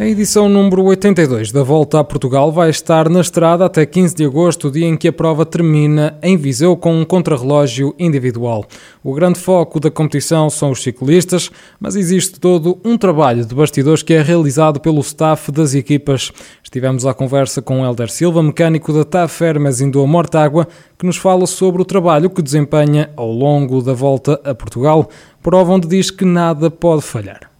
A edição número 82 da Volta a Portugal vai estar na estrada até 15 de agosto, dia em que a prova termina em Viseu com um contrarrelógio individual. O grande foco da competição são os ciclistas, mas existe todo um trabalho de bastidores que é realizado pelo staff das equipas. Estivemos à conversa com Helder Silva, mecânico da TAF Hermes Indoa Mortágua, que nos fala sobre o trabalho que desempenha ao longo da Volta a Portugal, prova onde diz que nada pode falhar.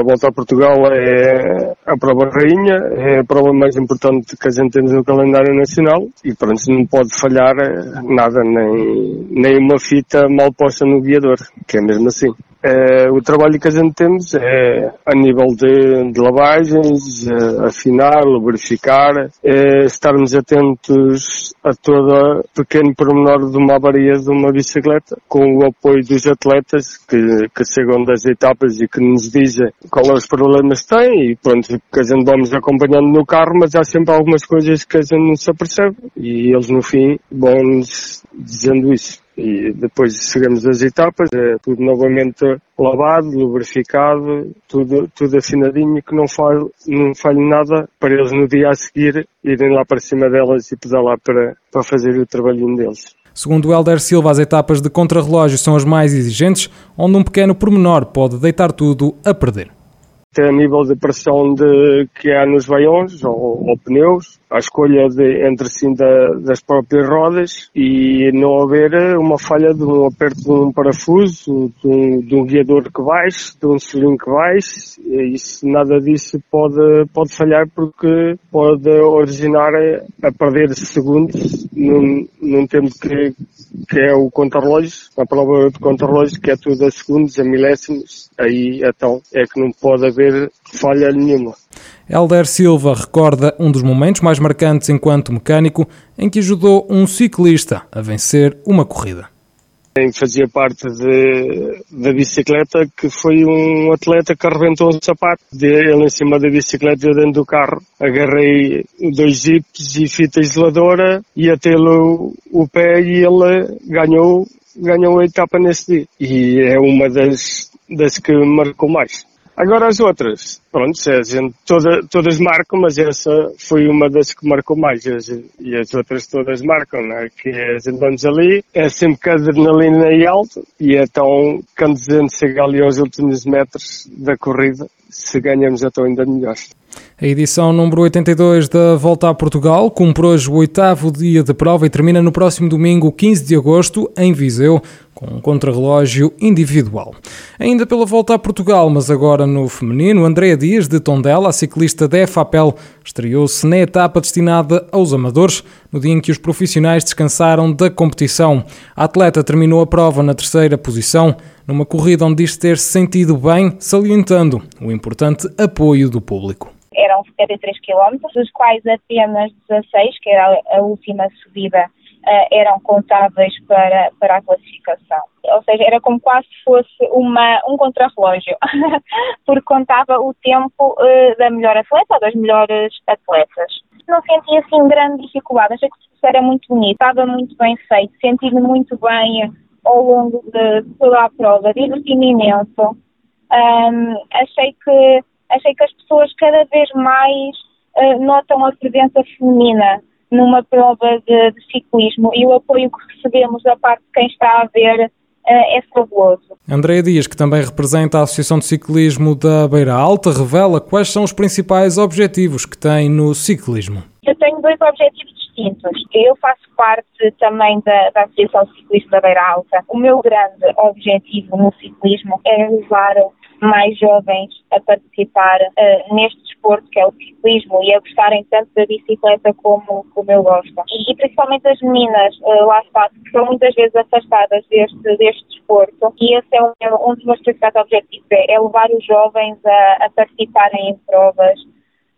A volta a Portugal é a prova rainha, é a prova mais importante que a gente tem no calendário nacional e pronto, não pode falhar nada, nem, nem uma fita mal posta no guiador, que é mesmo assim. É, o trabalho que a gente temos é a nível de, de lavagens, é, afinar, lubrificar, é, estarmos atentos a todo pequeno pormenor de uma avaria de uma bicicleta, com o apoio dos atletas que, que chegam das etapas e que nos dizem qual é os problemas que têm e pronto, que a gente vamos acompanhando no carro, mas há sempre algumas coisas que a gente não se apercebe e eles no fim vão-nos dizendo isso e depois chegamos às etapas, é tudo novamente lavado, lubrificado, tudo, tudo afinadinho, que não falhe, não falhe nada para eles no dia a seguir irem lá para cima delas e pedalar para, para fazer o trabalhinho deles. Segundo Helder Silva, as etapas de contrarrelógio são as mais exigentes, onde um pequeno pormenor pode deitar tudo a perder até a nível de pressão de, que há nos veiões ou, ou pneus, a escolha de, entre sim da, das próprias rodas e não haver uma falha de um aperto de um parafuso, de um, de um guiador que baixe, de um selinho que baixe, isso, nada disso pode, pode falhar porque pode originar a perder segundos num, num tempo que, que é o contrarrelógio, a prova de contrarrelógio que é tudo a segundos, a milésimos, aí então é que não pode haver falha nenhuma. Helder Silva recorda um dos momentos mais marcantes enquanto mecânico em que ajudou um ciclista a vencer uma corrida. Fazia parte de, da bicicleta, que foi um atleta que arrebentou um sapato dele em cima da bicicleta e dentro do carro. Agarrei dois zips e fita isoladora e atei-lo o pé e ele ganhou, ganhou a etapa nesse dia. E é uma das, das que marcou mais. Agora as outras, pronto, a gente, toda, todas marcam, mas essa foi uma das que marcou mais. E as outras todas marcam, né? Que é, a gente vamos ali, é sempre que a adrenalina é alta e então quando a gente chega ali aos últimos metros da corrida, se ganhamos então ainda melhor. A edição número 82 da Volta a Portugal cumpre hoje o oitavo dia de prova e termina no próximo domingo, 15 de agosto, em Viseu, com um contrarrelógio individual. Ainda pela Volta a Portugal, mas agora no feminino, Andréa Dias, de Tondela, a ciclista da EFAPEL, estreou-se na etapa destinada aos amadores, no dia em que os profissionais descansaram da competição. A atleta terminou a prova na terceira posição, numa corrida onde diz ter se sentido bem, salientando o importante apoio do público eram 73 km, dos quais apenas 16, que era a última subida, uh, eram contáveis para, para a classificação. Ou seja, era como quase fosse uma, um contrarrelógio, porque contava o tempo uh, da melhor atleta ou das melhores atletas. Não senti assim grande dificuldade, achei que o era muito bonito, estava muito bem feito, senti-me muito bem ao longo de toda a prova, diverti-me imenso. Um, achei que achei que as pessoas cada vez mais uh, notam a presença feminina numa prova de, de, ciclismo e o apoio que recebemos da parte de quem está a ver uh, é fabuloso. Andréia Dias, que também representa a Associação de Ciclismo da Beira Alta, revela quais são os principais objetivos que tem no ciclismo. Eu tenho dois objetivos distintos. Eu faço parte também da, da Associação de Ciclismo da Beira Alta. O meu grande objetivo no ciclismo é levar mais jovens a participar uh, neste desporto que é o ciclismo e a gostarem tanto da bicicleta como, como eu gosto. E, e principalmente as meninas, uh, lá está, que são muitas vezes afastadas deste, deste desporto e esse é um, um dos meus principais objetivos, é, é levar os jovens a, a participarem em provas,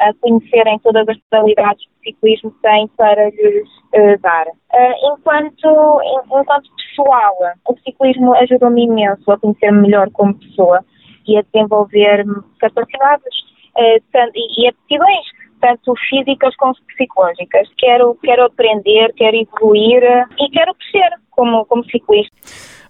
a conhecerem todas as modalidades que o ciclismo tem para lhes uh, dar. Uh, enquanto, enquanto pessoal, o ciclismo ajudou-me imenso a conhecer-me melhor como pessoa e a desenvolver capacidades uh, e aptidões tanto físicas como psicológicas. Quero, quero aprender, quero evoluir e quero crescer como, como ciclista.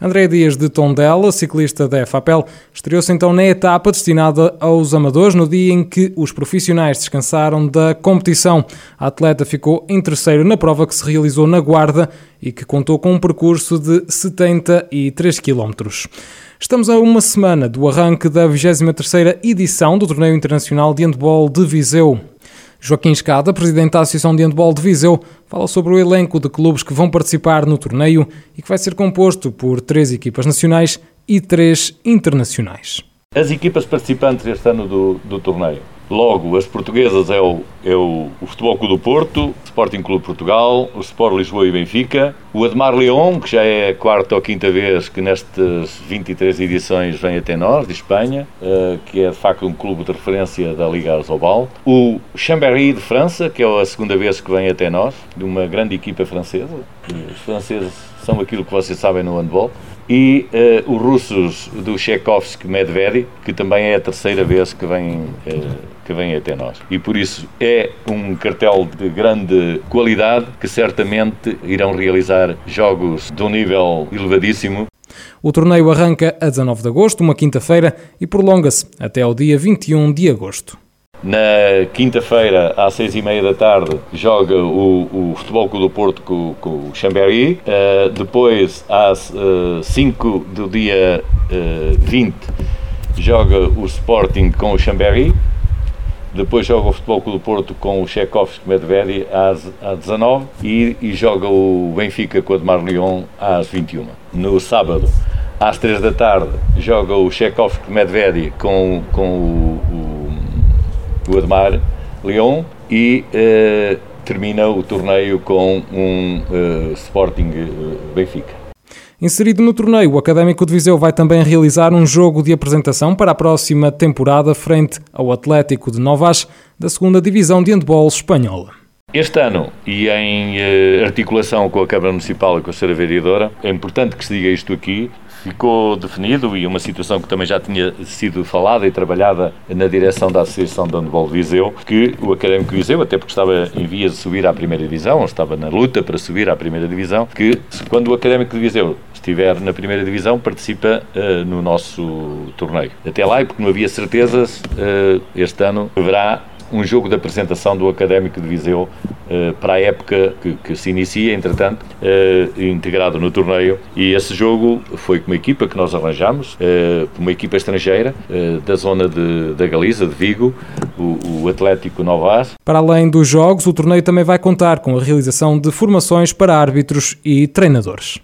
André Dias de Tondela, ciclista da FAPEL, estreou-se então na etapa destinada aos amadores no dia em que os profissionais descansaram da competição. A atleta ficou em terceiro na prova que se realizou na Guarda e que contou com um percurso de 73 km. Estamos a uma semana do arranque da 23ª edição do Torneio Internacional de Handball de Viseu. Joaquim Escada, presidente da Associação de Handball de Viseu, fala sobre o elenco de clubes que vão participar no torneio e que vai ser composto por três equipas nacionais e três internacionais. As equipas participantes este ano do, do torneio Logo, as portuguesas é o, é o, o Futebol Clube do Porto, Sporting Clube Portugal, o Sport Lisboa e Benfica, o Admar León, que já é a quarta ou quinta vez que nestas 23 edições vem até nós, de Espanha, uh, que é de facto um clube de referência da Liga Arzobal, o Chambéry de França, que é a segunda vez que vem até nós, de uma grande equipa francesa, os franceses são aquilo que vocês sabem no handball, e uh, os russos do Tchaikovsky Medvedev, que também é a terceira vez que vem, uh, que vem até nós. E por isso é um cartel de grande qualidade que certamente irão realizar jogos de um nível elevadíssimo. O torneio arranca a 19 de agosto, uma quinta-feira, e prolonga-se até ao dia 21 de agosto. Na quinta-feira, às seis e meia da tarde, joga o, o Futebol Clube do Porto com, com o Chambéry. Uh, depois, às uh, cinco do dia uh, eh, 20, joga o Sporting com o Chambéry. Depois joga o Futebol Clube do Porto com o Tchaikovsky Medvedev às, às 19 e, e joga o Benfica com o Admar Lyon às 21. No sábado, às 3 da tarde, joga o Tchaikovsky Medvedev com, com o, o do Admar Leão e uh, termina o torneio com um uh, Sporting uh, Benfica. Inserido no torneio, o Académico de Viseu vai também realizar um jogo de apresentação para a próxima temporada frente ao Atlético de Novas, da segunda Divisão de Handball Espanhola. Este ano, e em uh, articulação com a Câmara Municipal e com a Sra. Vereadora, é importante que se diga isto aqui, ficou definido e uma situação que também já tinha sido falada e trabalhada na direção da Associação de Handball de Viseu, que o Académico Viseu, até porque estava em vias de subir à primeira divisão, estava na luta para subir à primeira divisão, que quando o Académico de Viseu estiver na primeira divisão, participa uh, no nosso torneio. Até lá, e porque não havia certezas, uh, este ano haverá um jogo de apresentação do Académico de Viseu uh, para a época que, que se inicia, entretanto, uh, integrado no torneio. E esse jogo foi com uma equipa que nós arranjamos, uh, uma equipa estrangeira da zona de, da Galiza, de Vigo, o, o Atlético Novas. Para além dos jogos, o torneio também vai contar com a realização de formações para árbitros e treinadores.